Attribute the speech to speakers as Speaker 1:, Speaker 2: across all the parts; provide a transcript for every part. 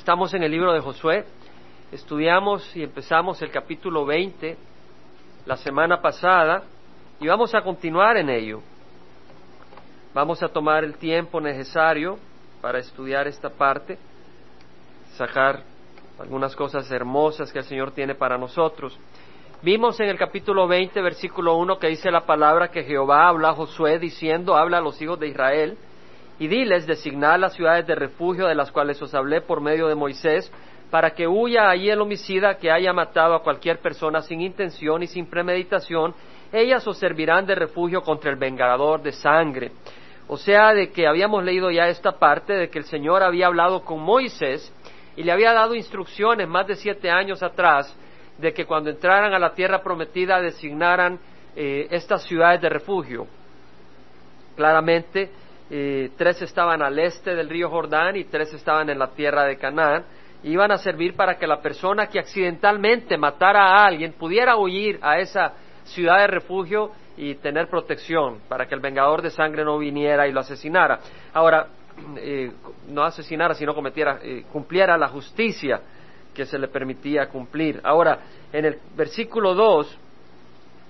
Speaker 1: Estamos en el libro de Josué. Estudiamos y empezamos el capítulo 20 la semana pasada y vamos a continuar en ello. Vamos a tomar el tiempo necesario para estudiar esta parte, sacar algunas cosas hermosas que el Señor tiene para nosotros. Vimos en el capítulo 20, versículo 1, que dice la palabra que Jehová habla a Josué diciendo, habla a los hijos de Israel, y diles, designad las ciudades de refugio de las cuales os hablé por medio de Moisés, para que huya allí el homicida que haya matado a cualquier persona sin intención y sin premeditación, ellas os servirán de refugio contra el vengador de sangre. O sea, de que habíamos leído ya esta parte de que el Señor había hablado con Moisés y le había dado instrucciones más de siete años atrás de que cuando entraran a la tierra prometida designaran eh, estas ciudades de refugio. Claramente, eh, tres estaban al este del río Jordán y tres estaban en la tierra de Canaán. Iban a servir para que la persona que accidentalmente matara a alguien pudiera huir a esa ciudad de refugio y tener protección, para que el vengador de sangre no viniera y lo asesinara. Ahora, eh, no asesinara, sino cometiera, cumpliera la justicia que se le permitía cumplir. Ahora, en el versículo 2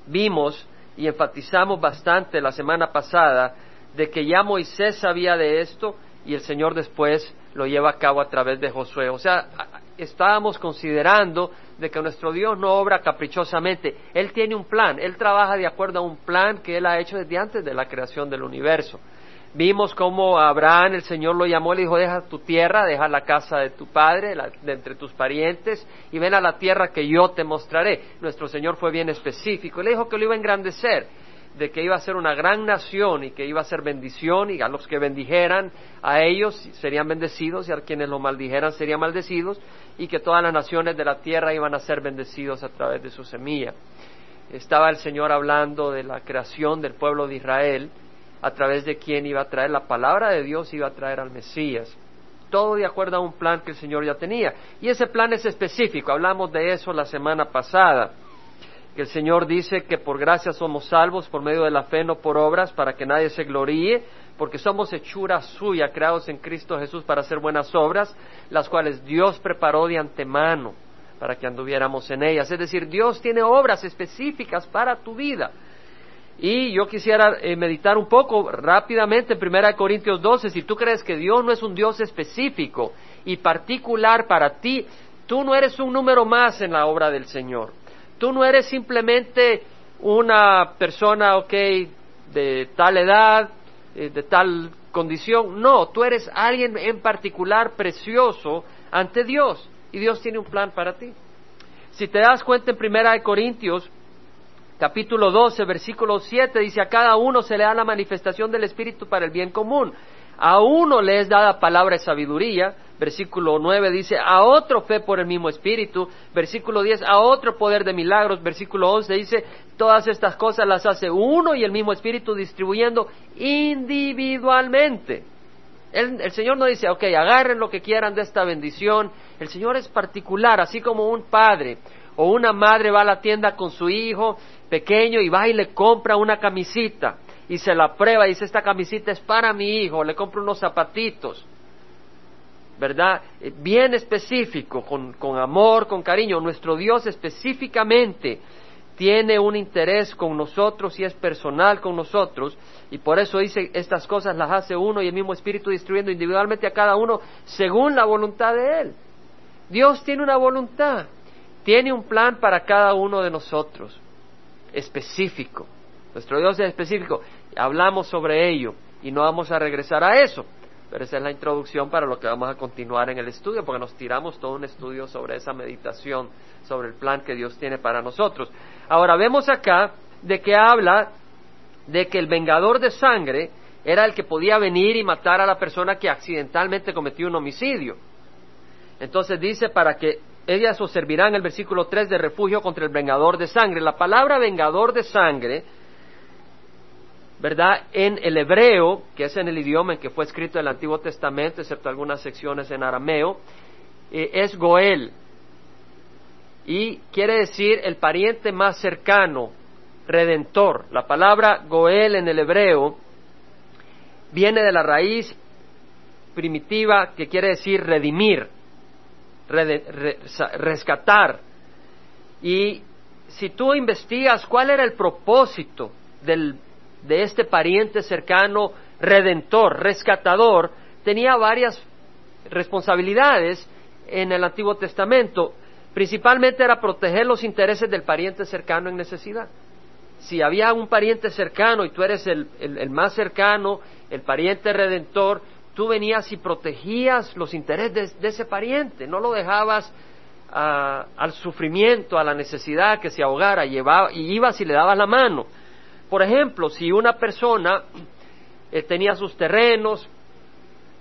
Speaker 1: vimos y enfatizamos bastante la semana pasada de que ya Moisés sabía de esto y el Señor después lo lleva a cabo a través de Josué. O sea, estábamos considerando de que nuestro Dios no obra caprichosamente. Él tiene un plan, Él trabaja de acuerdo a un plan que Él ha hecho desde antes de la creación del universo. Vimos cómo Abraham el Señor lo llamó le dijo, deja tu tierra, deja la casa de tu padre, de entre tus parientes, y ven a la tierra que yo te mostraré. Nuestro Señor fue bien específico le dijo que lo iba a engrandecer, de que iba a ser una gran nación y que iba a ser bendición y a los que bendijeran a ellos serían bendecidos y a quienes lo maldijeran serían maldecidos y que todas las naciones de la tierra iban a ser bendecidos a través de su semilla. Estaba el Señor hablando de la creación del pueblo de Israel a través de quien iba a traer la palabra de Dios, iba a traer al Mesías. Todo de acuerdo a un plan que el Señor ya tenía. Y ese plan es específico, hablamos de eso la semana pasada, que el Señor dice que por gracia somos salvos por medio de la fe, no por obras, para que nadie se gloríe, porque somos hechura suya, creados en Cristo Jesús para hacer buenas obras, las cuales Dios preparó de antemano para que anduviéramos en ellas. Es decir, Dios tiene obras específicas para tu vida. Y yo quisiera eh, meditar un poco rápidamente en 1 Corintios 12. Si tú crees que Dios no es un Dios específico y particular para ti, tú no eres un número más en la obra del Señor. Tú no eres simplemente una persona, ok, de tal edad, eh, de tal condición. No, tú eres alguien en particular precioso ante Dios. Y Dios tiene un plan para ti. Si te das cuenta en 1 Corintios capítulo 12, versículo 7 dice, a cada uno se le da la manifestación del Espíritu para el bien común. A uno le es dada palabra de sabiduría, versículo 9 dice, a otro fe por el mismo Espíritu, versículo 10, a otro poder de milagros, versículo 11 dice, todas estas cosas las hace uno y el mismo Espíritu distribuyendo individualmente. El, Señor no dice, ok, agarren lo que quieran de esta bendición. El Señor es particular, así como un padre o una madre va a la tienda con su hijo pequeño y va y le compra una camisita y se la prueba y dice esta camisita es para mi hijo, le compra unos zapatitos, ¿verdad? Eh, bien específico, con, con amor, con cariño. Nuestro Dios específicamente tiene un interés con nosotros y es personal con nosotros y por eso dice estas cosas las hace uno y el mismo Espíritu distribuyendo individualmente a cada uno según la voluntad de Él. Dios tiene una voluntad, tiene un plan para cada uno de nosotros específico. Nuestro Dios es específico. Hablamos sobre ello y no vamos a regresar a eso. Pero esa es la introducción para lo que vamos a continuar en el estudio, porque nos tiramos todo un estudio sobre esa meditación, sobre el plan que Dios tiene para nosotros. Ahora vemos acá de que habla de que el vengador de sangre era el que podía venir y matar a la persona que accidentalmente cometió un homicidio. Entonces dice para que ellas os servirán, el versículo 3, de refugio contra el vengador de sangre. La palabra vengador de sangre, ¿verdad? En el hebreo, que es en el idioma en que fue escrito el Antiguo Testamento, excepto algunas secciones en arameo, eh, es Goel. Y quiere decir el pariente más cercano, redentor. La palabra Goel en el hebreo viene de la raíz primitiva que quiere decir redimir rescatar. Y si tú investigas cuál era el propósito del, de este pariente cercano, redentor, rescatador, tenía varias responsabilidades en el Antiguo Testamento. Principalmente era proteger los intereses del pariente cercano en necesidad. Si había un pariente cercano y tú eres el, más cercano, el pariente redentor, tú venías y protegías los intereses de, ese pariente, no lo dejabas ah, al sufrimiento, a la necesidad que se ahogara, llevaba, y ibas y le dabas la mano. Por ejemplo, si una persona eh, tenía sus terrenos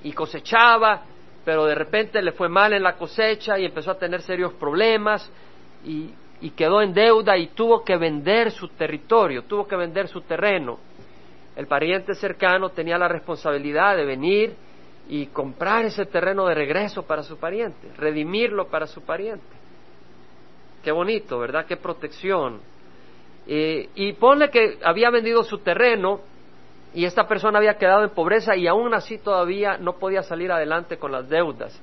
Speaker 1: y cosechaba, pero de repente le fue mal en la cosecha y empezó a tener serios problemas y, quedó en deuda y tuvo que vender su territorio, tuvo que vender su terreno. El pariente cercano tenía la responsabilidad de venir y comprar ese terreno de regreso para su pariente, redimirlo para su pariente. Qué bonito, ¿verdad? Qué protección. Eh, y ponle que había vendido su terreno y esta persona había quedado en pobreza y aún así todavía no podía salir adelante con las deudas.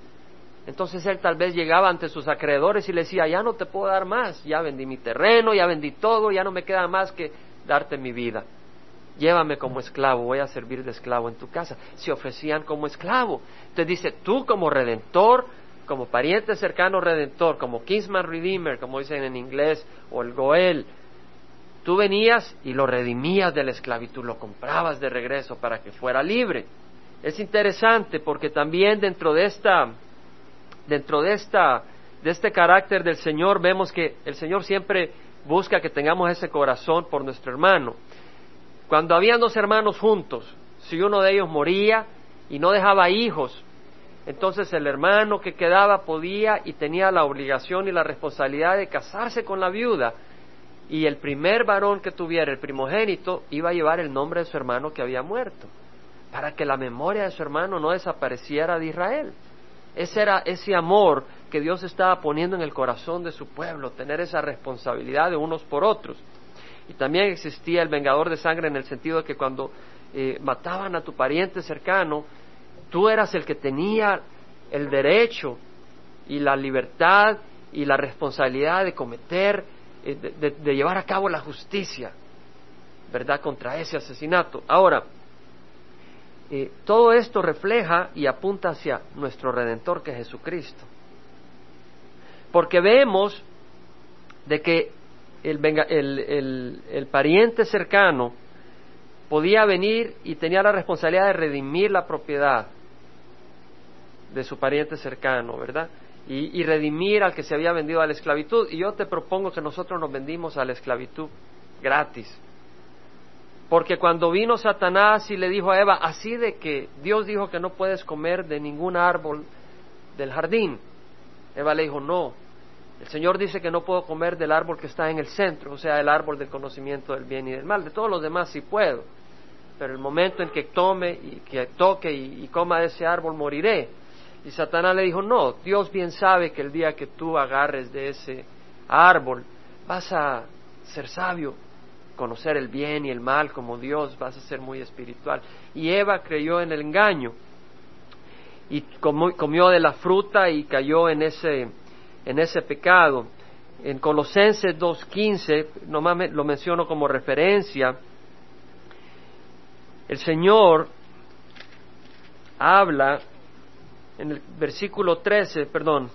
Speaker 1: Entonces él tal vez llegaba ante sus acreedores y le decía, ya no te puedo dar más, ya vendí mi terreno, ya vendí todo, ya no me queda más que darte mi vida. Llévame como esclavo, voy a servir de esclavo en tu casa. Se ofrecían como esclavo. Entonces dice, tú como redentor, como pariente cercano redentor, como Kingsman Redeemer, como dicen en inglés, o el Goel, Tú venías y lo redimías de la esclavitud, lo comprabas de regreso para que fuera libre. Es interesante porque también dentro de esta, dentro de esta, de este carácter del Señor vemos que el Señor siempre busca que tengamos ese corazón por nuestro hermano. Cuando habían dos hermanos juntos, si uno de ellos moría y no dejaba hijos, entonces el hermano que quedaba podía y tenía la obligación y la responsabilidad de casarse con la viuda y el primer varón que tuviera, el primogénito, iba a llevar el nombre de su hermano que había muerto, para que la memoria de su hermano no desapareciera de Israel. Ese era ese amor que Dios estaba poniendo en el corazón de su pueblo, tener esa responsabilidad de unos por otros. Y también existía el vengador de sangre en el sentido de que cuando eh, mataban a tu pariente cercano, tú eras el que tenía el derecho y la libertad y la responsabilidad de cometer eh, de, llevar a cabo la justicia, ¿verdad?, contra ese asesinato. Ahora, eh, todo esto refleja y apunta hacia nuestro Redentor que es Jesucristo. Porque vemos de que el, el, el, pariente cercano podía venir y tenía la responsabilidad de redimir la propiedad de su pariente cercano, ¿verdad? Y, redimir al que se había vendido a la esclavitud. Y yo te propongo que nosotros nos vendimos a la esclavitud gratis. Porque cuando vino Satanás y le dijo a Eva, así de que Dios dijo que no puedes comer de ningún árbol del jardín, Eva le dijo, no, el Señor dice que no puedo comer del árbol que está en el centro, o sea, el árbol del conocimiento del bien y del mal, de todos los demás sí puedo, pero el momento en que tome y que toque y, y coma de ese árbol moriré. Y Satanás le dijo, no, Dios bien sabe que el día que tú agarres de ese árbol vas a ser sabio, conocer el bien y el mal como Dios, vas a ser muy espiritual. Y Eva creyó en el engaño y comió de la fruta y cayó en ese, en ese pecado. En Colosenses 2.15, nomás lo menciono como referencia, el Señor habla en el versículo 13, perdón,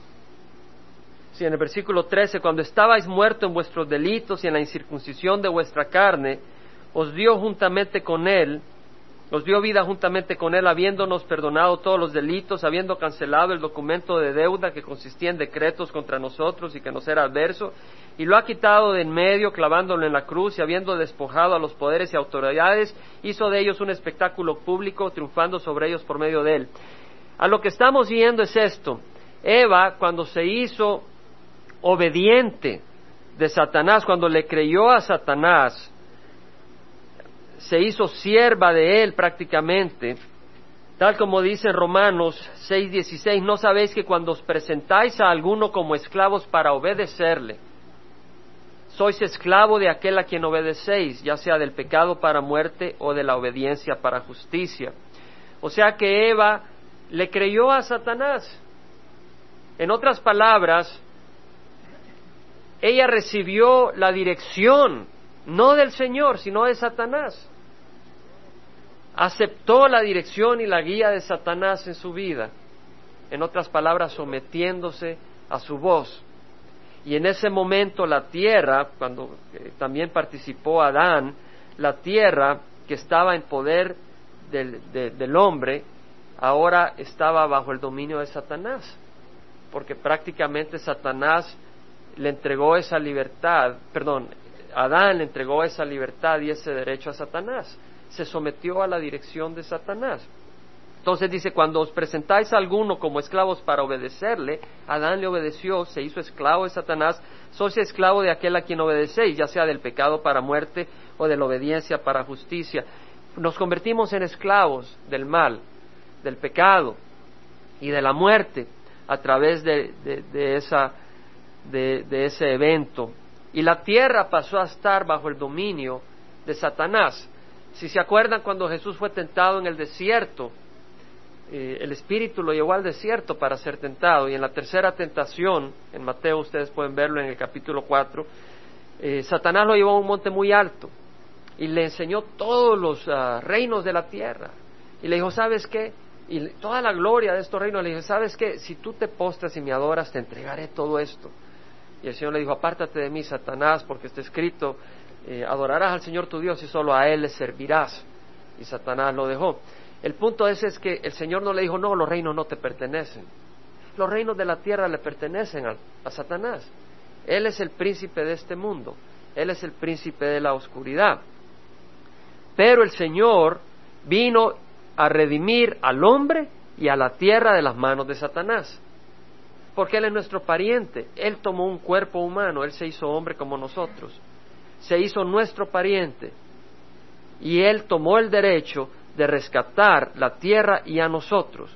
Speaker 1: sí, en el versículo 13, cuando estabais muertos en vuestros delitos y en la incircuncisión de vuestra carne, os dio juntamente con él, os dio vida juntamente con él, habiéndonos perdonado todos los delitos, habiendo cancelado el documento de deuda que consistía en decretos contra nosotros y que nos era adverso, y lo ha quitado de en medio, clavándolo en la cruz, y habiendo despojado a los poderes y autoridades, hizo de ellos un espectáculo público, triunfando sobre ellos por medio de él. A lo que estamos viendo es esto. Eva, cuando se hizo obediente de Satanás, cuando le creyó a Satanás, se hizo sierva de él prácticamente, tal como dice Romanos 6:16, no sabéis que cuando os presentáis a alguno como esclavos para obedecerle, sois esclavo de aquel a quien obedecéis, ya sea del pecado para muerte o de la obediencia para justicia. O sea que Eva le creyó a Satanás. En otras palabras, ella recibió la dirección no del Señor, sino de Satanás. Aceptó la dirección y la guía de Satanás en su vida. En otras palabras, sometiéndose a su voz. Y en ese momento la tierra, cuando eh, también participó Adán, la tierra que estaba en poder del, hombre, ahora estaba bajo el dominio de Satanás, porque prácticamente Satanás le entregó esa libertad, perdón, Adán le entregó esa libertad y ese derecho a Satanás, se sometió a la dirección de Satanás. Entonces dice, cuando os presentáis a alguno como esclavos para obedecerle, Adán le obedeció, se hizo esclavo de Satanás, sois esclavo de aquel a quien obedecéis, ya sea del pecado para muerte o de la obediencia para justicia. Nos convertimos en esclavos del mal, del pecado y de la muerte a través de, esa, de ese evento. Y la tierra pasó a estar bajo el dominio de Satanás. Si se acuerdan cuando Jesús fue tentado en el desierto, eh, el Espíritu lo llevó al desierto para ser tentado. Y en la tercera tentación, en Mateo ustedes pueden verlo en el capítulo 4, eh, Satanás lo llevó a un monte muy alto y le enseñó todos los ah, reinos de la tierra. Y le dijo, ¿sabes qué? Y toda la gloria de estos reinos le dijo, ¿sabes qué? Si tú te postras y me adoras, te entregaré todo esto. Y el Señor le dijo, apártate de mí, Satanás, porque está escrito, eh, adorarás al Señor tu Dios y solo a Él le servirás. Y Satanás lo dejó. El punto es, es que el Señor no le dijo, no, los reinos no te pertenecen. Los reinos de la tierra le pertenecen a, a Satanás. Él es el príncipe de este mundo. Él es el príncipe de la oscuridad. Pero el Señor vino a redimir al hombre y a la tierra de las manos de Satanás. Porque Él es nuestro pariente. Él tomó un cuerpo humano, Él se hizo hombre como nosotros. Se hizo nuestro pariente. Y Él tomó el derecho de rescatar la tierra y a nosotros.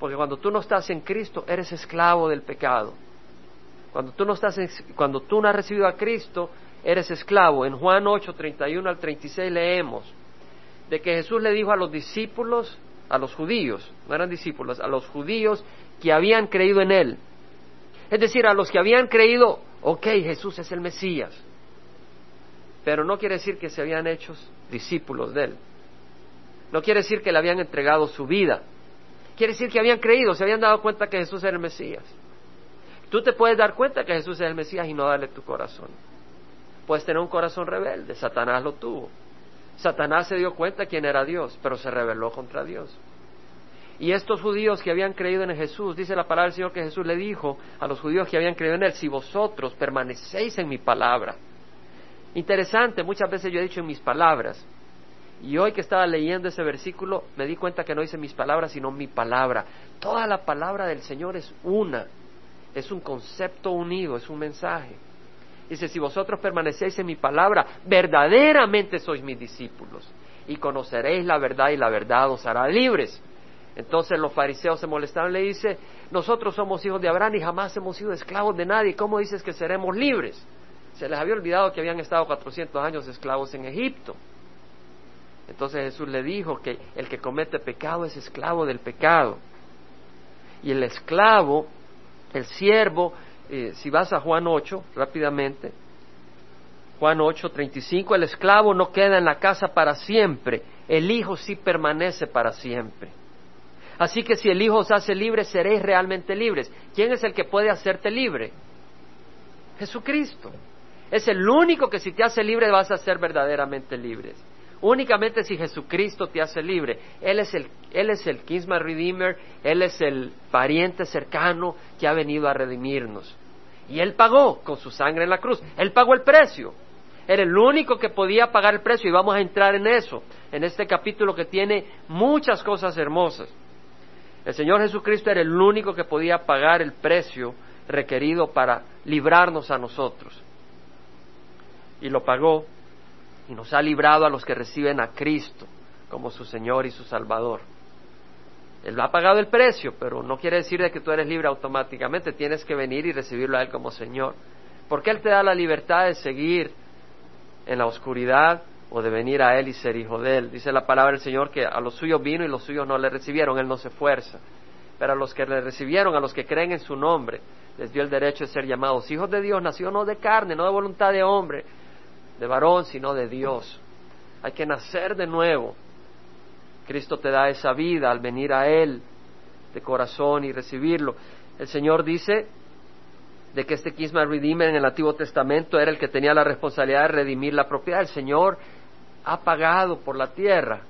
Speaker 1: Porque cuando tú no estás en Cristo, eres esclavo del pecado. Cuando tú no, estás cuando tú no has recibido a Cristo, eres esclavo. En Juan 8, 31 al 36 leemos de que Jesús le dijo a los discípulos, a los judíos, no eran discípulos, a los judíos que habían creído en Él. Es decir, a los que habían creído, ok, Jesús es el Mesías. Pero no quiere decir que se habían hecho discípulos de Él. No quiere decir que le habían entregado su vida. Quiere decir que habían creído, se habían dado cuenta que Jesús era el Mesías. Tú te puedes dar cuenta que Jesús es el Mesías y no darle tu corazón. Puedes tener un corazón rebelde, Satanás lo tuvo. Satanás se dio cuenta quién era Dios, pero se rebeló contra Dios. Y estos judíos que habían creído en Jesús, dice la palabra del Señor que Jesús le dijo a los judíos que habían creído en Él, si vosotros permanecéis en mi palabra. Interesante, muchas veces yo he dicho en mis palabras, y hoy que estaba leyendo ese versículo, me di cuenta que no dice mis palabras, sino mi palabra. Toda la palabra del Señor es una, es un concepto unido, es un mensaje. Dice, si vosotros permanecéis en mi palabra, verdaderamente sois mis discípulos y conoceréis la verdad y la verdad os hará libres. Entonces los fariseos se molestaron, le dice, nosotros somos hijos de Abraham y jamás hemos sido esclavos de nadie, ¿cómo dices que seremos libres? Se les había olvidado que habían estado 400 años esclavos en Egipto. Entonces Jesús le dijo que el que comete pecado es esclavo del pecado. Y el esclavo, el siervo, eh, si vas a Juan 8, rápidamente, Juan 8, 35, el esclavo no queda en la casa para siempre, el Hijo sí permanece para siempre. Así que si el Hijo os hace libre, seréis realmente libres. ¿Quién es el que puede hacerte libre? Jesucristo. Es el único que si te hace libre vas a ser verdaderamente libres. Únicamente si Jesucristo te hace libre. Él es el, Él es el Redeemer, Él es el pariente cercano que ha venido a redimirnos. Y Él pagó con su sangre en la cruz. Él pagó el precio. Era el único que podía pagar el precio y vamos a entrar en eso, en este capítulo que tiene muchas cosas hermosas. El Señor Jesucristo era el único que podía pagar el precio requerido para librarnos a nosotros. Y lo pagó y nos ha librado a los que reciben a Cristo como su Señor y su Salvador. Él ha pagado el precio, pero no quiere decir de que tú eres libre automáticamente, tienes que venir y recibirlo a Él como Señor. Porque Él te da la libertad de seguir en la oscuridad o de venir a Él y ser hijo de Él. Dice la palabra del Señor que a los suyos vino y los suyos no le recibieron, Él no se fuerza. pero a los que le recibieron, a los que creen en su nombre, les dio el derecho de ser llamados hijos de Dios, nació no de carne, no de voluntad de hombre, de varón, sino de Dios. Hay que nacer de nuevo. Cristo te da esa vida al venir a Él de corazón y recibirlo. El Señor dice de que este Kisma Redeemer en el Antiguo Testamento era el que tenía la responsabilidad de redimir la propiedad. El Señor ha pagado por la tierra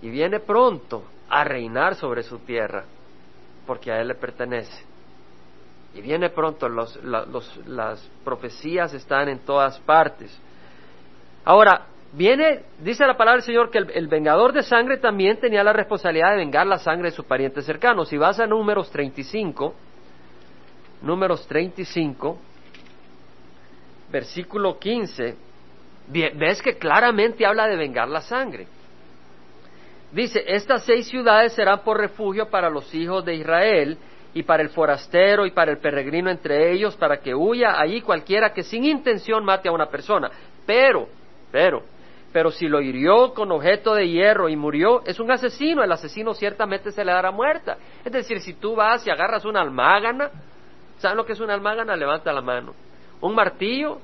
Speaker 1: y viene pronto a reinar sobre su tierra, porque a Él le pertenece. Y viene pronto, las profecías están en todas partes. Ahora, viene, dice la palabra del Señor que el, vengador de sangre también tenía la responsabilidad de vengar la sangre de sus parientes cercanos. Si vas a números 35, números 35, versículo 15, ves que claramente habla de vengar la sangre. Dice, estas seis ciudades serán por refugio para los hijos de Israel y para el forastero y para el peregrino entre ellos, para que huya allí cualquiera que sin intención mate a una persona. Pero, pero, pero si lo hirió con objeto de hierro y murió, es un asesino, el asesino ciertamente se le dará muerta. Es decir, si tú vas y agarras una almágana, ¿saben lo que es una almágana? Levanta la mano. Un martillo,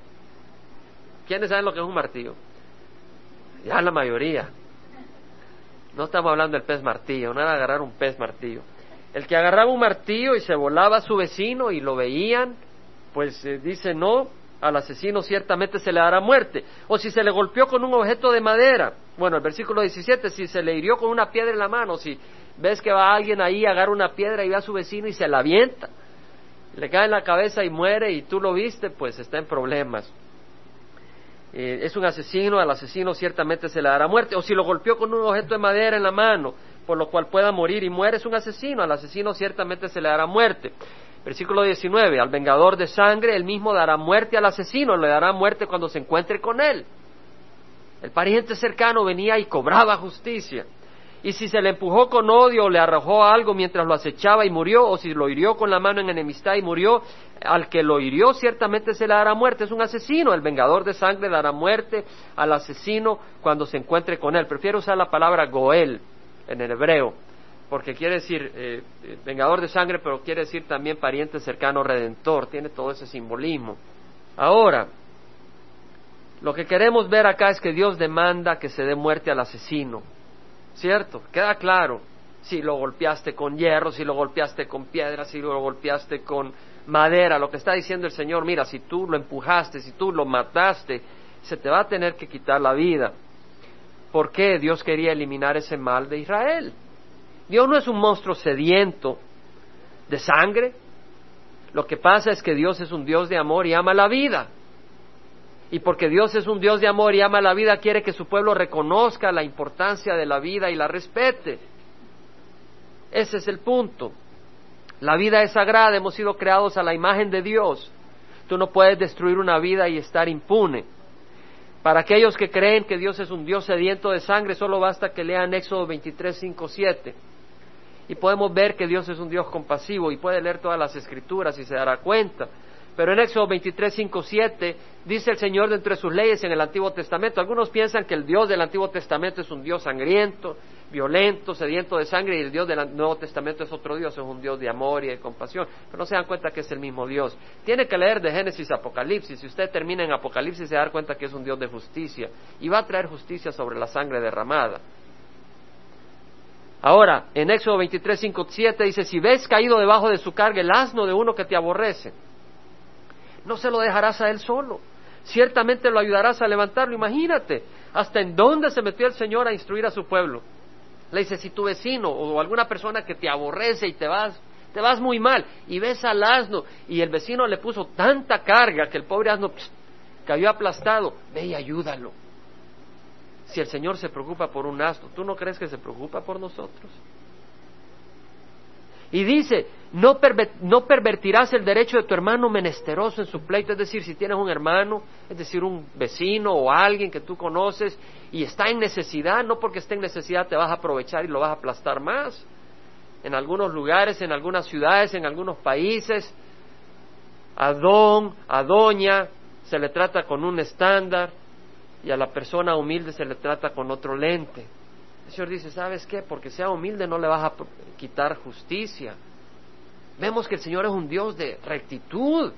Speaker 1: ¿quiénes saben lo que es un martillo? Ya la mayoría. No estamos hablando del pez martillo, no era agarrar un pez martillo. El que agarraba un martillo y se volaba a su vecino y lo veían, pues eh, dice no, al asesino ciertamente se le dará muerte. O si se le golpeó con un objeto de madera, bueno, el versículo 17, si se le hirió con una piedra en la mano, si ves que va alguien ahí, agarra una piedra y ve a su vecino y se la avienta, le cae en la cabeza y muere y tú lo viste, pues está en problemas. Eh, es un asesino, al asesino ciertamente se le dará muerte. O si lo golpeó con un objeto de madera en la mano, por lo cual pueda morir y muere, es un asesino. Al asesino ciertamente se le dará muerte. Versículo 19, al vengador de sangre, él mismo dará muerte al asesino, le dará muerte cuando se encuentre con él. El pariente cercano venía y cobraba justicia. Y si se le empujó con odio o le arrojó algo mientras lo acechaba y murió, o si lo hirió con la mano en enemistad y murió, al que lo hirió ciertamente se le dará muerte. Es un asesino. El vengador de sangre dará muerte al asesino cuando se encuentre con él. Prefiero usar la palabra Goel en el hebreo, porque quiere decir eh, eh, vengador de sangre, pero quiere decir también pariente cercano redentor, tiene todo ese simbolismo. Ahora, lo que queremos ver acá es que Dios demanda que se dé muerte al asesino, ¿cierto? Queda claro, si lo golpeaste con hierro, si lo golpeaste con piedra, si lo golpeaste con madera, lo que está diciendo el Señor, mira, si tú lo empujaste, si tú lo mataste, se te va a tener que quitar la vida. ¿Por qué Dios quería eliminar ese mal de Israel? Dios no es un monstruo sediento de sangre. Lo que pasa es que Dios es un Dios de amor y ama la vida. Y porque Dios es un Dios de amor y ama la vida, quiere que su pueblo reconozca la importancia de la vida y la respete. Ese es el punto. La vida es sagrada, hemos sido creados a la imagen de Dios. Tú no puedes destruir una vida y estar impune. Para aquellos que creen que Dios es un Dios sediento de sangre, solo basta que lean Éxodo 23, 5, 7. Y podemos ver que Dios es un Dios compasivo y puede leer todas las escrituras y se dará cuenta. Pero en Éxodo 23, 5, 7 dice el Señor de sus leyes en el Antiguo Testamento. Algunos piensan que el Dios del Antiguo Testamento es un Dios sangriento, violento, sediento de sangre, y el Dios del Nuevo Testamento es otro Dios, es un Dios de amor y de compasión. Pero no se dan cuenta que es el mismo Dios. Tiene que leer de Génesis a Apocalipsis. Si usted termina en Apocalipsis, se da cuenta que es un Dios de justicia y va a traer justicia sobre la sangre derramada. Ahora, en Éxodo 23, 5, 7 dice, si ves caído debajo de su carga el asno de uno que te aborrece, no se lo dejarás a él solo. Ciertamente lo ayudarás a levantarlo. Imagínate hasta en dónde se metió el Señor a instruir a su pueblo. Le dice, si tu vecino o alguna persona que te aborrece y te vas, te vas muy mal y ves al asno y el vecino le puso tanta carga que el pobre asno cayó aplastado, ve y ayúdalo. Si el Señor se preocupa por un asno, ¿tú no crees que se preocupa por nosotros? Y dice, no, pervertirás el derecho de tu hermano menesteroso en su pleito, es decir, si tienes un hermano, es decir, un vecino o alguien que tú conoces y está en necesidad, no porque esté en necesidad te vas a aprovechar y lo vas a aplastar más. En algunos lugares, en algunas ciudades, en algunos países, a don, a doña, se le trata con un estándar y a la persona humilde se le trata con otro lente. El Señor dice, ¿sabes qué? Porque sea humilde no le vas a quitar justicia. Vemos que el Señor es un Dios de rectitud.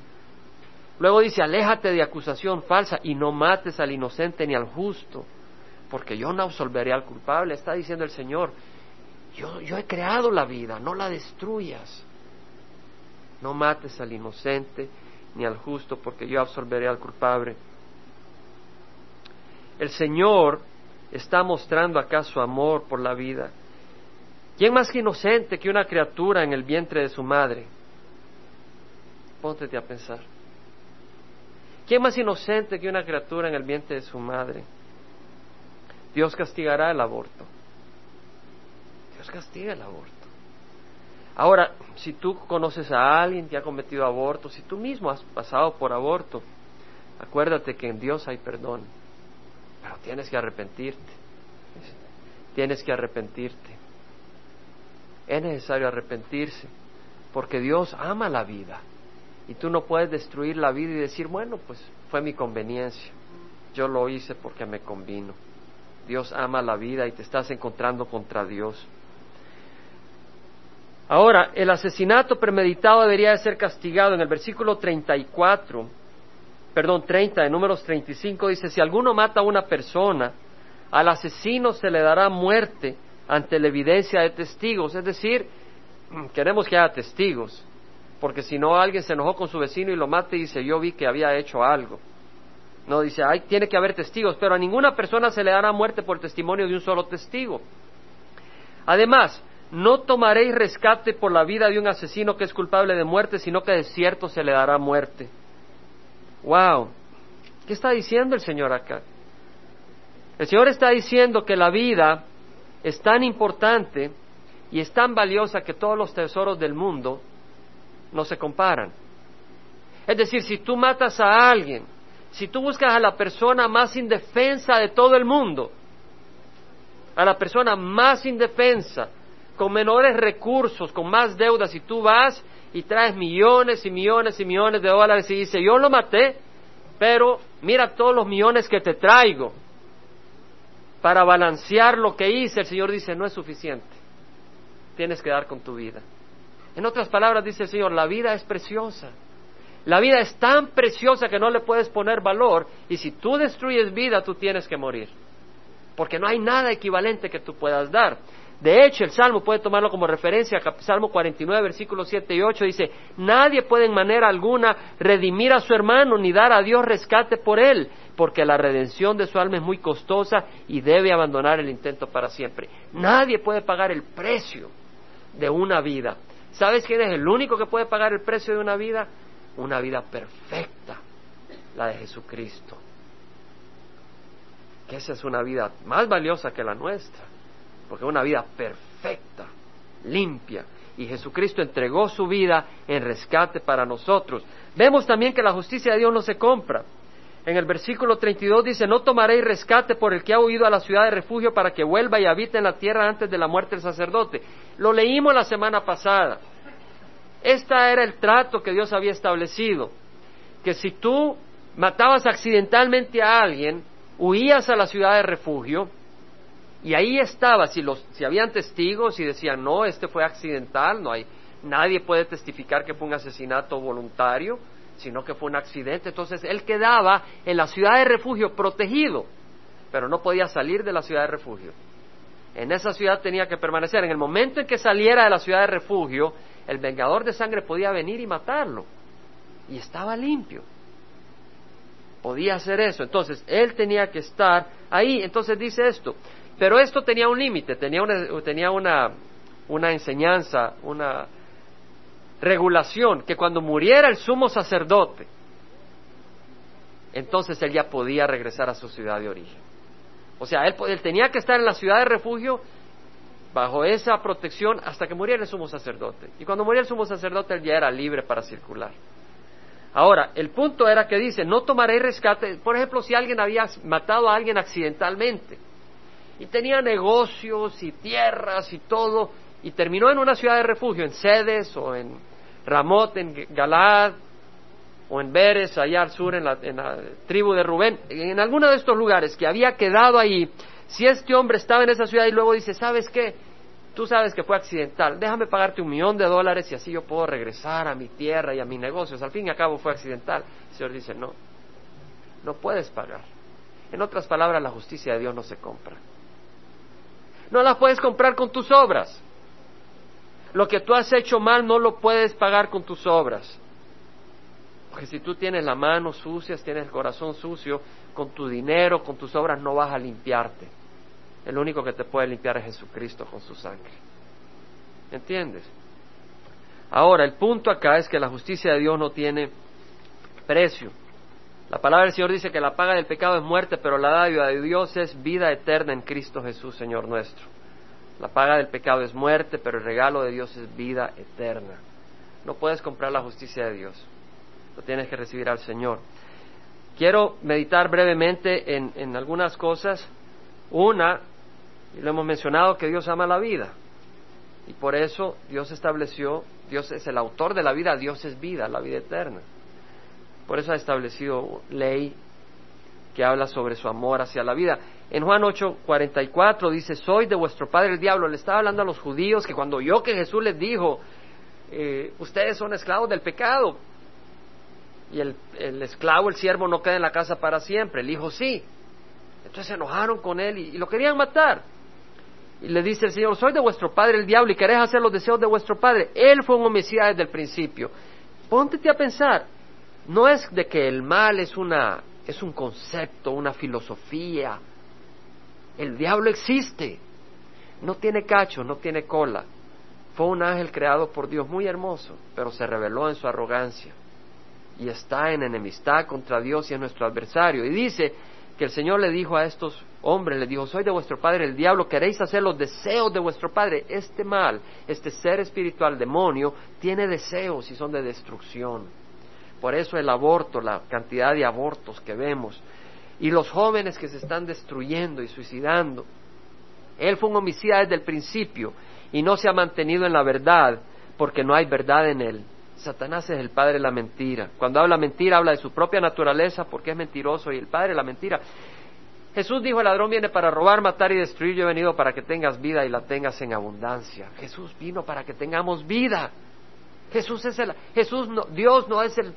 Speaker 1: Luego dice, aléjate de acusación falsa y no mates al inocente ni al justo, porque yo no absolveré al culpable. Está diciendo el Señor, yo, yo he creado la vida, no la destruyas. No mates al inocente ni al justo, porque yo absolveré al culpable. El Señor está mostrando acá su amor por la vida. ¿Quién más inocente que una criatura en el vientre de su madre? Póntete a pensar. ¿Quién más inocente que una criatura en el vientre de su madre? Dios castigará el aborto. Dios castiga el aborto. Ahora, si tú conoces a alguien que ha cometido aborto, si tú mismo has pasado por aborto, acuérdate que en Dios hay perdón, pero tienes que arrepentirte. Tienes que arrepentirte. Es necesario arrepentirse, porque Dios ama la vida. Y tú no puedes destruir la vida y decir, bueno, pues fue mi conveniencia. Yo lo hice porque me convino. Dios ama la vida y te estás encontrando contra Dios. Ahora, el asesinato premeditado debería de ser castigado. En el versículo 34, perdón, 30 de números 35 dice, si alguno mata a una persona, al asesino se le dará muerte ante la evidencia de testigos. Es decir, queremos que haya testigos, porque si no alguien se enojó con su vecino y lo mata y dice, yo vi que había hecho algo. No, dice, hay, tiene que haber testigos, pero a ninguna persona se le dará muerte por testimonio de un solo testigo. Además, no tomaréis rescate por la vida de un asesino que es culpable de muerte, sino que de cierto se le dará muerte. Wow. ¿Qué está diciendo el Señor acá? El Señor está diciendo que la vida es tan importante y es tan valiosa que todos los tesoros del mundo no se comparan. Es decir, si tú matas a alguien, si tú buscas a la persona más indefensa de todo el mundo, a la persona más indefensa, con menores recursos, con más deudas, y tú vas y traes millones y millones y millones de dólares y dices, yo lo maté, pero mira todos los millones que te traigo para balancear lo que hice, el Señor dice, no es suficiente. Tienes que dar con tu vida. En otras palabras, dice el Señor, la vida es preciosa. La vida es tan preciosa que no le puedes poner valor y si tú destruyes vida, tú tienes que morir. Porque no hay nada equivalente que tú puedas dar. De hecho, el Salmo puede tomarlo como referencia, Salmo 49, versículos 7 y 8 dice, nadie puede en manera alguna redimir a su hermano ni dar a Dios rescate por él, porque la redención de su alma es muy costosa y debe abandonar el intento para siempre. Nadie puede pagar el precio de una vida. ¿Sabes quién es el único que puede pagar el precio de una vida? Una vida perfecta, la de Jesucristo. Que esa es una vida más valiosa que la nuestra, porque es una vida perfecta, limpia, y Jesucristo entregó su vida en rescate para nosotros. Vemos también que la justicia de Dios no se compra en el versículo 32 dice, no tomaréis rescate por el que ha huido a la ciudad de refugio para que vuelva y habite en la tierra antes de la muerte del sacerdote. Lo leímos la semana pasada. Este era el trato que Dios había establecido, que si tú matabas accidentalmente a alguien, huías a la ciudad de refugio, y ahí estaba, si, los, si habían testigos y decían, no, este fue accidental, no hay, nadie puede testificar que fue un asesinato voluntario, sino que fue un accidente. Entonces él quedaba en la ciudad de refugio protegido, pero no podía salir de la ciudad de refugio. En esa ciudad tenía que permanecer. En el momento en que saliera de la ciudad de refugio, el vengador de sangre podía venir y matarlo. Y estaba limpio. Podía hacer eso. Entonces, él tenía que estar ahí. Entonces dice esto. Pero esto tenía un límite, tenía una, enseñanza, una, regulación que cuando muriera el sumo sacerdote, entonces él ya podía regresar a su ciudad de origen. O sea, él, tenía que estar en la ciudad de refugio bajo esa protección hasta que muriera el sumo sacerdote. Y cuando muriera el sumo sacerdote, él ya era libre para circular. Ahora, el punto era que dice, no tomaré rescate, por ejemplo, si alguien había matado a alguien accidentalmente y tenía negocios y tierras y todo, y terminó en una ciudad de refugio, en Sedes o en Ramot, en Galad o en Beres, allá al sur, en la, tribu de Rubén, en alguno de estos lugares que había quedado ahí, si este hombre estaba en esa ciudad y luego dice, ¿sabes qué? tú sabes que fue accidental, déjame pagarte un millón de dólares y así yo puedo regresar a mi tierra y a mis negocios. Al fin y al cabo fue accidental. El Señor dice, no, no puedes pagar. En otras palabras, la justicia de Dios no se compra. No la puedes comprar con tus obras. Lo que tú has hecho mal no lo puedes pagar con tus obras. Porque si tú tienes la mano sucia, tienes el corazón sucio, con tu dinero, con tus obras no vas a limpiarte. El único que te puede limpiar es Jesucristo con su sangre. ¿Entiendes? Ahora, el punto acá es que la justicia de Dios no tiene precio. La palabra del Señor dice que la paga del pecado es muerte, pero la dádiva de Dios es vida eterna en Cristo Jesús, Señor nuestro. La paga del pecado es muerte, pero el regalo de Dios es vida eterna. No puedes comprar la justicia de Dios. Lo tienes que recibir al Señor. Quiero meditar brevemente en, en algunas cosas. Una, y lo hemos mencionado, que Dios ama la vida. Y por eso Dios estableció, Dios es el autor de la vida, Dios es vida, la vida eterna. Por eso ha establecido ley que habla sobre su amor hacia la vida. En Juan 8:44 dice, soy de vuestro padre el diablo. Le estaba hablando a los judíos que cuando oyó que Jesús les dijo, eh, ustedes son esclavos del pecado. Y el, esclavo, el siervo, no queda en la casa para siempre. El hijo sí. Entonces se enojaron con él y, y lo querían matar. Y le dice el Señor, soy de vuestro padre el diablo y queréis hacer los deseos de vuestro padre. Él fue un homicida desde el principio. Póntete a pensar, no es de que el mal es una es un concepto, una filosofía. El diablo existe. No tiene cacho, no tiene cola. Fue un ángel creado por Dios muy hermoso, pero se rebeló en su arrogancia y está en enemistad contra Dios y es nuestro adversario. Y dice que el Señor le dijo a estos hombres, le dijo, soy de vuestro padre el diablo, queréis hacer los deseos de vuestro padre. Este mal, este ser espiritual demonio, tiene deseos y son de destrucción. Por eso el aborto, la cantidad de abortos que vemos, y los jóvenes que se están destruyendo y suicidando. Él fue un homicida desde el principio y no se ha mantenido en la verdad porque no hay verdad en él. Satanás es el padre de la mentira. Cuando habla mentira, habla de su propia naturaleza porque es mentiroso y el padre de la mentira. Jesús dijo, el ladrón viene para robar, matar y destruir. Yo he venido para que tengas vida y la tengas en abundancia. Jesús vino para que tengamos vida. Jesús es el, Jesús no, Dios no es el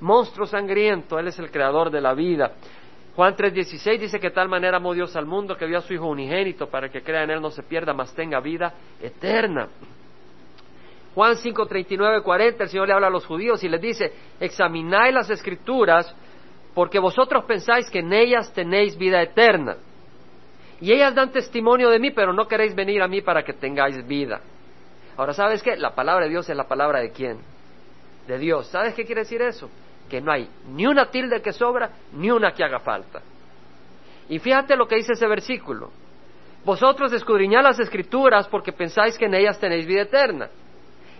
Speaker 1: monstruo sangriento, Él es el creador de la vida. Juan 3:16 dice que tal manera amó Dios al mundo que dio a su Hijo unigénito para que crea en Él no se pierda, mas tenga vida eterna. Juan 5:39, 40, el Señor le habla a los judíos y les dice, examináis las escrituras porque vosotros pensáis que en ellas tenéis vida eterna. Y ellas dan testimonio de mí, pero no queréis venir a mí para que tengáis vida. Ahora, ¿sabes qué? La palabra de Dios es la palabra de quién? De Dios. ¿Sabes qué quiere decir eso? Que no hay ni una tilde que sobra, ni una que haga falta. Y fíjate lo que dice ese versículo. Vosotros escudriñad las escrituras porque pensáis que en ellas tenéis vida eterna.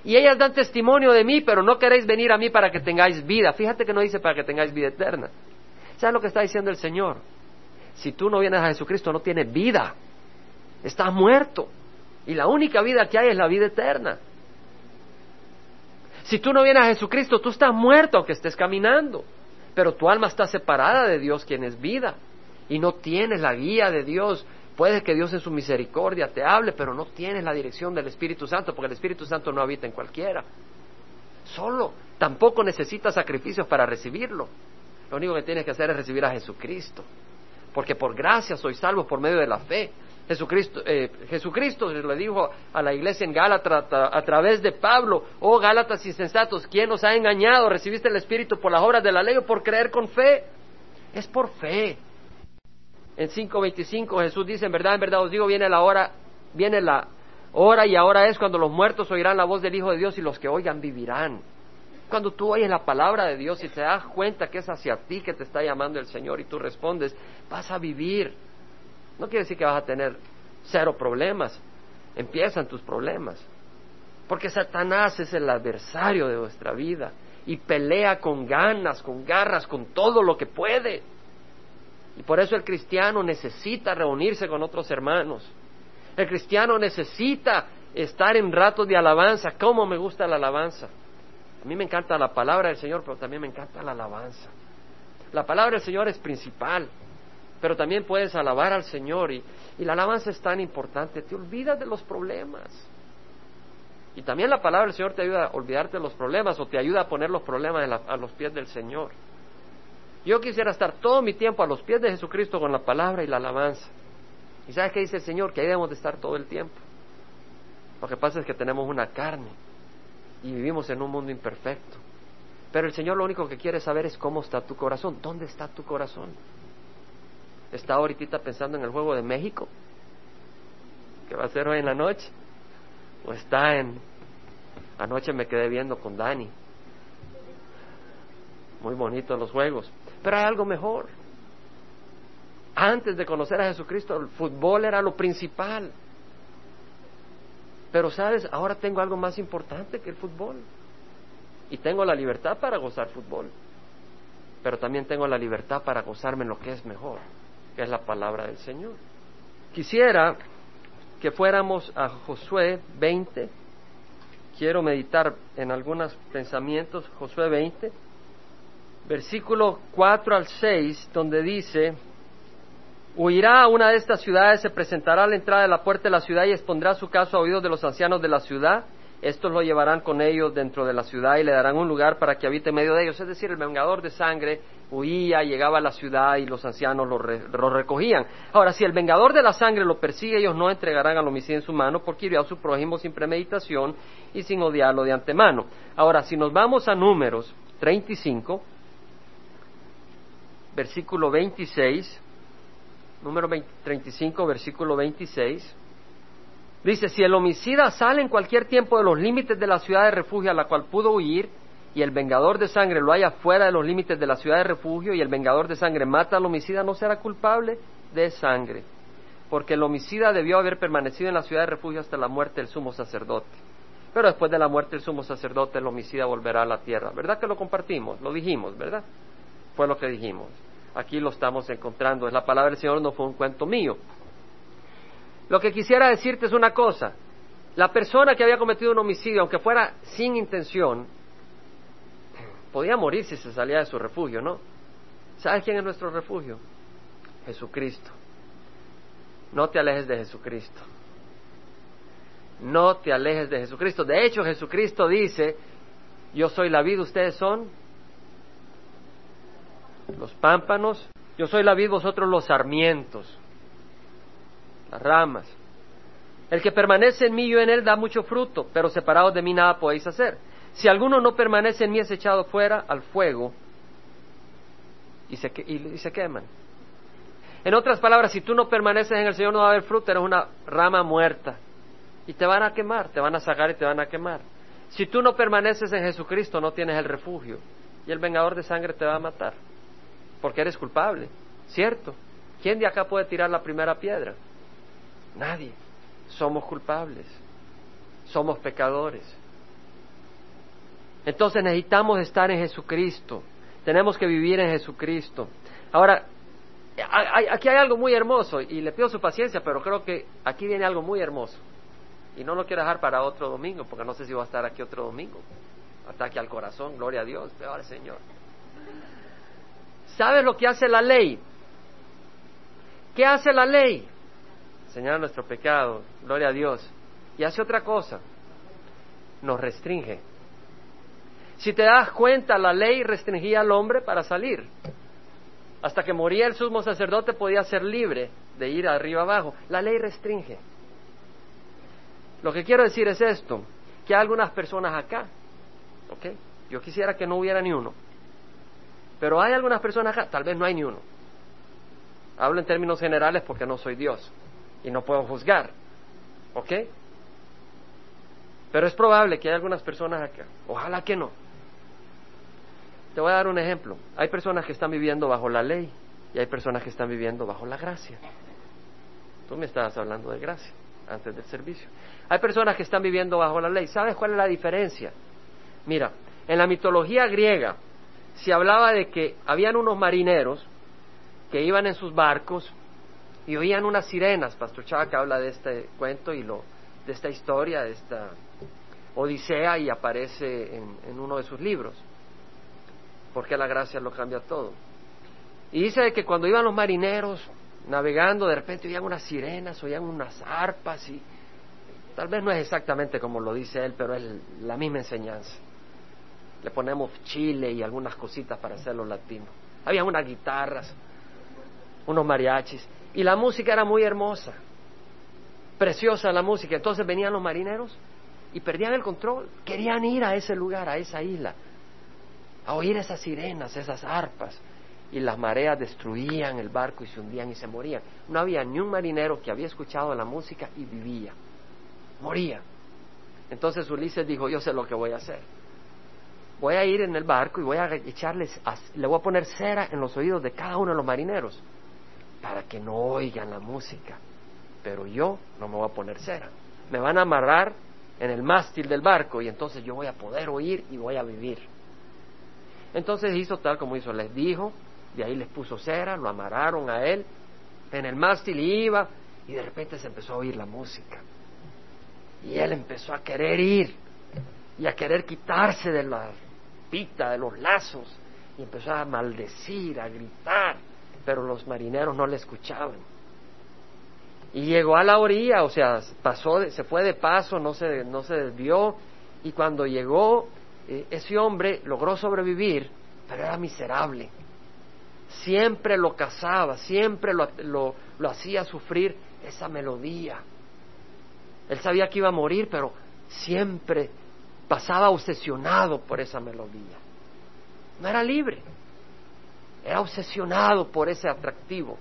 Speaker 1: Y ellas dan testimonio de mí, pero no queréis venir a mí para que tengáis vida. Fíjate que no dice para que tengáis vida eterna. ¿Sabes lo que está diciendo el Señor? Si tú no vienes a Jesucristo, no tienes vida. Estás muerto. Y la única vida que hay es la vida eterna. Si tú no vienes a Jesucristo, tú estás muerto aunque estés caminando. Pero tu alma está separada de Dios, quien es vida. Y no tienes la guía de Dios Puede que Dios en su misericordia te hable, pero no tienes la dirección del Espíritu Santo, porque el Espíritu Santo no habita en cualquiera. Solo, tampoco necesitas sacrificios para recibirlo. Lo único que tienes que hacer es recibir a Jesucristo, porque por gracia soy salvo por medio de la fe. Jesucristo, eh, Jesucristo le dijo a la iglesia en Gálatas a, través de Pablo, oh Gálatas insensatos, ¿quién nos ha engañado? ¿Recibiste el Espíritu por las obras de la ley o por creer con fe? Es por fe, en 5.25 Jesús dice, en verdad, en verdad os digo, viene la hora, viene la hora y ahora es cuando los muertos oirán la voz del Hijo de Dios y los que oigan vivirán. Cuando tú oyes la palabra de Dios y te das cuenta que es hacia ti que te está llamando el Señor y tú respondes, vas a vivir. No quiere decir que vas a tener cero problemas. Empiezan tus problemas. Porque Satanás es el adversario de nuestra vida y pelea con ganas, con garras, con todo lo que puede. Y por eso el cristiano necesita reunirse con otros hermanos. El cristiano necesita estar en ratos de alabanza. ¿Cómo me gusta la alabanza? A mí me encanta la palabra del Señor, pero también me encanta la alabanza. La palabra del Señor es principal. Pero también puedes alabar al Señor y, la alabanza es tan importante, te olvidas de los problemas. Y también la palabra del Señor te ayuda a olvidarte de los problemas o te ayuda a poner los problemas a los pies del Señor. Yo quisiera estar todo mi tiempo a los pies de Jesucristo con la palabra y la alabanza. ¿Y sabes qué dice el Señor? Que ahí debemos de estar todo el tiempo. Lo que pasa es que tenemos una carne y vivimos en un mundo imperfecto. Pero el Señor lo único que quiere saber es cómo está tu corazón. ¿Dónde está tu corazón? ¿Está ahorita pensando en el juego de México? ¿Qué va a ser hoy en la noche? ¿O está en... Anoche me quedé viendo con Dani. Muy bonitos los juegos. Pero hay algo mejor. Antes de conocer a Jesucristo, el fútbol era lo principal. Pero sabes, ahora tengo algo más importante que el fútbol. Y tengo la libertad para gozar fútbol. Pero también tengo la libertad para gozarme en lo que es mejor, es la palabra del Señor. Quisiera que fuéramos a Josué 20. Quiero meditar en algunos pensamientos. Josué 20, versículo 4 al 6, donde dice, Huirá a una de estas ciudades, se presentará a la entrada de la puerta de la ciudad y expondrá su caso a oídos de los ancianos de la ciudad. Estos lo llevarán con ellos dentro de la ciudad y le darán un lugar para que habite en medio de ellos. Es decir, el vengador de sangre huía, llegaba a la ciudad y los ancianos lo, recogían. Ahora, si el vengador de la sangre lo persigue, ellos no entregarán al homicidio en su mano porque hirió a su prójimo sin premeditación y sin odiarlo de antemano. Ahora, si nos vamos a números 35, versículo 26, número 35, versículo 26. Dice, si el homicida sale en cualquier tiempo de los límites de la ciudad de refugio a la cual pudo huir, y el vengador de sangre lo haya fuera de los límites de la ciudad de refugio, y el vengador de sangre mata al homicida, no será culpable de sangre, porque el homicida debió haber permanecido en la ciudad de refugio hasta la muerte del sumo sacerdote. Pero después de la muerte del sumo sacerdote, el homicida volverá a la tierra. ¿Verdad que lo compartimos? Lo dijimos, ¿verdad? Fue lo que dijimos. Aquí lo estamos encontrando. Es la palabra del Señor, no fue un cuento mío. Lo que quisiera decirte es una cosa. La persona que había cometido un homicidio, aunque fuera sin intención, podía morir si se salía de su refugio, ¿no? ¿Sabes quién es nuestro refugio? Jesucristo. No te alejes de Jesucristo. No te alejes de Jesucristo. De hecho, Jesucristo dice, yo soy la vida, ustedes son los pámpanos, yo soy la vid, vosotros los sarmientos, las ramas. El que permanece en mí, yo en él, da mucho fruto, pero separados de mí nada podéis hacer. Si alguno no permanece en mí, es echado fuera al fuego y se, y se queman. En otras palabras, si tú no permaneces en el Señor, no va a haber fruto, eres una rama muerta. Y te van a quemar, te van a sacar y te van a quemar. Si tú no permaneces en Jesucristo, no tienes el refugio. Y el vengador de sangre te va a matar porque eres culpable, ¿cierto? ¿Quién de acá puede tirar la primera piedra? Nadie. Somos culpables, somos pecadores. Entonces necesitamos estar en Jesucristo, tenemos que vivir en Jesucristo. Ahora, aquí hay algo muy hermoso y le pido su paciencia, pero creo que aquí viene algo muy hermoso. Y no lo quiero dejar para otro domingo, porque no sé si va a estar aquí otro domingo. Ataque al corazón, gloria a Dios, peor Señor. ¿Sabes lo que hace la ley? ¿Qué hace la ley? Señala nuestro pecado, gloria a Dios. Y hace otra cosa, nos restringe. Si te das cuenta, la ley restringía al hombre para salir. Hasta que moría el sumo sacerdote podía ser libre de ir arriba abajo. La ley restringe. Lo que quiero decir es esto, que hay algunas personas acá, ¿ok? Yo quisiera que no hubiera ni uno, pero hay algunas personas acá, tal vez no hay ni uno. Hablo en términos generales porque no soy Dios y no puedo juzgar. ¿Ok? Pero es probable que haya algunas personas acá. Ojalá que no. Te voy a dar un ejemplo. Hay personas que están viviendo bajo la ley y hay personas que están viviendo bajo la gracia. Tú me estabas hablando de gracia antes del servicio. Hay personas que están viviendo bajo la ley. ¿Sabes cuál es la diferencia? Mira, en la mitología griega, se hablaba de que habían unos marineros que iban en sus barcos y oían unas sirenas. Pastor Chaka habla de este cuento y lo, de esta historia, de esta Odisea y aparece en uno de sus libros. Porque la gracia lo cambia todo. Y dice que cuando iban los marineros navegando, de repente oían unas sirenas, oían unas arpas y tal vez no es exactamente como lo dice él, pero es la misma enseñanza. Le ponemos chile y algunas cositas para hacerlo latino. Había unas guitarras, unos mariachis y la música era muy hermosa, preciosa la música. Entonces venían los marineros y perdían el control, querían ir a ese lugar, a esa isla, a oír esas sirenas, esas arpas y las mareas destruían el barco y se hundían y se morían. No había ni un marinero que había escuchado la música y vivía. Moría. Entonces Ulises dijo, yo sé lo que voy a hacer. Voy a ir en el barco y voy a echarles, le voy a poner cera en los oídos de cada uno de los marineros para que no oigan la música. Pero yo no me voy a poner cera. Me van a amarrar en el mástil del barco y entonces yo voy a poder oír y voy a vivir. Entonces hizo tal como hizo, les dijo, de ahí les puso cera, lo amarraron a él, en el mástil iba, y de repente se empezó a oír la música. Y él empezó a querer ir, y a querer quitarse de la pita, de los lazos, y empezó a maldecir, a gritar, pero los marineros no le escuchaban. Y llegó a la orilla, o sea, pasó, se fue de paso, no se, no se desvió, y cuando llegó, eh, ese hombre logró sobrevivir, pero era miserable siempre lo cazaba, siempre lo, lo, hacía sufrir esa melodía. Él sabía que iba a morir, pero siempre pasaba obsesionado por esa melodía. No era libre, era obsesionado por ese atractivo.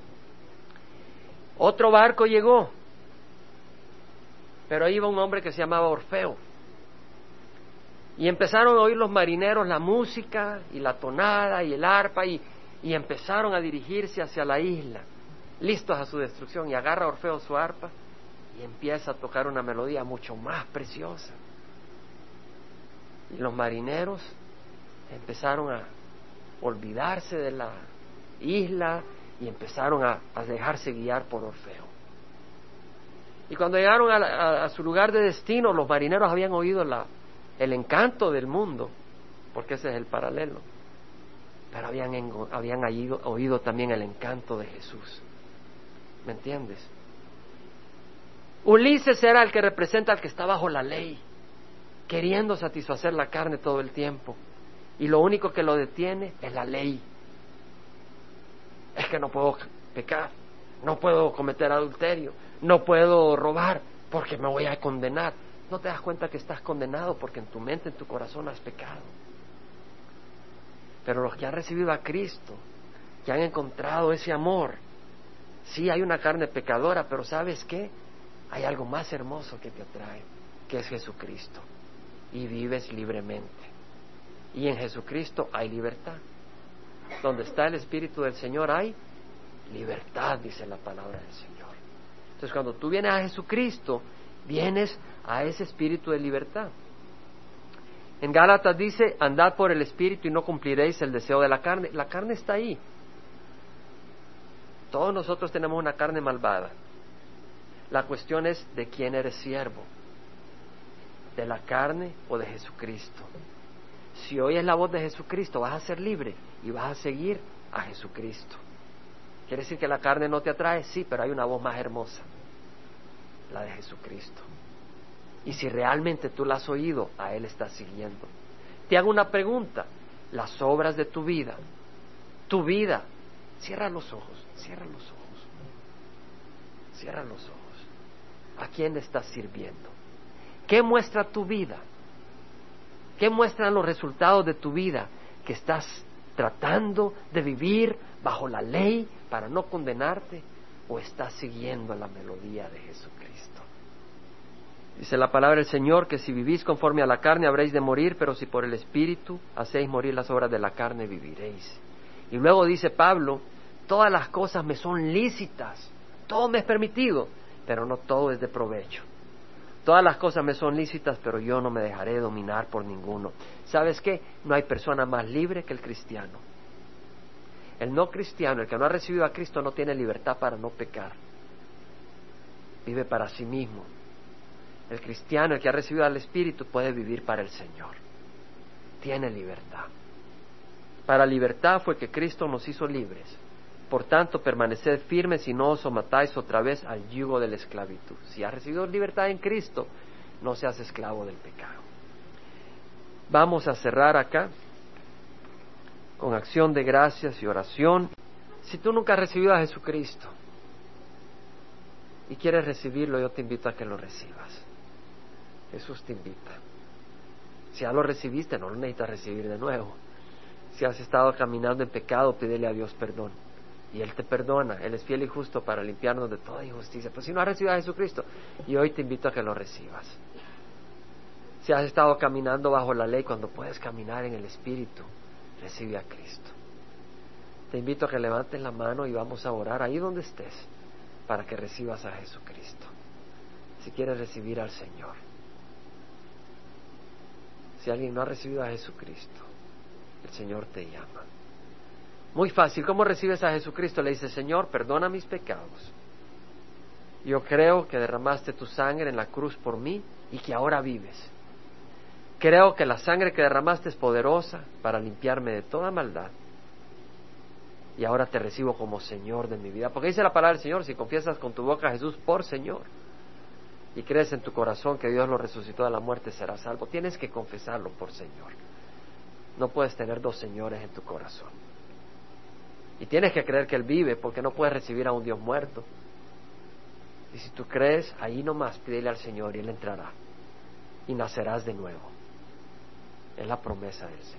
Speaker 1: Otro barco llegó, pero ahí iba un hombre que se llamaba Orfeo. Y empezaron a oír los marineros la música y la tonada y el arpa y y empezaron a dirigirse hacia la isla, listos a su destrucción, y agarra Orfeo su arpa y empieza a tocar una melodía mucho más preciosa. Y los marineros empezaron a olvidarse de la isla y empezaron a, dejarse guiar por Orfeo. Y cuando llegaron a, a, su lugar de destino, los marineros habían oído la, el encanto del mundo, porque ese es el paralelo pero habían, habían oído también el encanto de Jesús. ¿Me entiendes? Ulises era el que representa al que está bajo la ley, queriendo satisfacer la carne todo el tiempo. Y lo único que lo detiene es la ley. Es que no puedo pecar, no puedo cometer adulterio, no puedo robar, porque me voy a condenar. No te das cuenta que estás condenado porque en tu mente, en tu corazón has pecado. Pero los que han recibido a Cristo, que han encontrado ese amor, sí hay una carne pecadora, pero ¿sabes qué? Hay algo más hermoso que te atrae, que es Jesucristo. Y vives libremente. Y en Jesucristo hay libertad. Donde está el Espíritu del Señor hay libertad, dice la palabra del Señor. Entonces cuando tú vienes a Jesucristo, vienes a ese espíritu de libertad. En Gálatas dice, andad por el Espíritu y no cumpliréis el deseo de la carne. La carne está ahí. Todos nosotros tenemos una carne malvada. La cuestión es de quién eres siervo, de la carne o de Jesucristo. Si oyes la voz de Jesucristo, vas a ser libre y vas a seguir a Jesucristo. ¿Quiere decir que la carne no te atrae? Sí, pero hay una voz más hermosa, la de Jesucristo. Y si realmente tú la has oído, a Él estás siguiendo. Te hago una pregunta. Las obras de tu vida, tu vida, cierra los ojos, cierra los ojos, cierra los ojos. ¿A quién estás sirviendo? ¿Qué muestra tu vida? ¿Qué muestran los resultados de tu vida? Que estás tratando de vivir bajo la ley para no condenarte o estás siguiendo la melodía de Jesucristo. Dice la palabra del Señor que si vivís conforme a la carne habréis de morir, pero si por el Espíritu hacéis morir las obras de la carne viviréis. Y luego dice Pablo, todas las cosas me son lícitas, todo me es permitido, pero no todo es de provecho. Todas las cosas me son lícitas, pero yo no me dejaré dominar por ninguno. ¿Sabes qué? No hay persona más libre que el cristiano. El no cristiano, el que no ha recibido a Cristo, no tiene libertad para no pecar. Vive para sí mismo el cristiano, el que ha recibido al Espíritu, puede vivir para el Señor. Tiene libertad. Para libertad fue que Cristo nos hizo libres. Por tanto, permaneced firmes y no os somatáis otra vez al yugo de la esclavitud. Si has recibido libertad en Cristo, no seas esclavo del pecado. Vamos a cerrar acá con acción de gracias y oración. Si tú nunca has recibido a Jesucristo y quieres recibirlo, yo te invito a que lo recibas. Jesús te invita. Si ya lo recibiste, no lo necesitas recibir de nuevo. Si has estado caminando en pecado, pídele a Dios perdón. Y Él te perdona. Él es fiel y justo para limpiarnos de toda injusticia. Pero si no has recibido a Jesucristo, y hoy te invito a que lo recibas. Si has estado caminando bajo la ley, cuando puedes caminar en el Espíritu, recibe a Cristo. Te invito a que levantes la mano y vamos a orar ahí donde estés para que recibas a Jesucristo. Si quieres recibir al Señor. Alguien no ha recibido a Jesucristo, el Señor te llama. Muy fácil, ¿cómo recibes a Jesucristo? Le dice, Señor, perdona mis pecados. Yo creo que derramaste tu sangre en la cruz por mí y que ahora vives. Creo que la sangre que derramaste es poderosa para limpiarme de toda maldad. Y ahora te recibo como Señor de mi vida. Porque dice la palabra del Señor, si confiesas con tu boca a Jesús por Señor y crees en tu corazón que Dios lo resucitó de la muerte, serás salvo. Tienes que confesarlo por Señor. No puedes tener dos señores en tu corazón. Y tienes que creer que Él vive porque no puedes recibir a un Dios muerto. Y si tú crees, ahí nomás pídele al Señor y Él entrará. Y nacerás de nuevo. Es la promesa del Señor.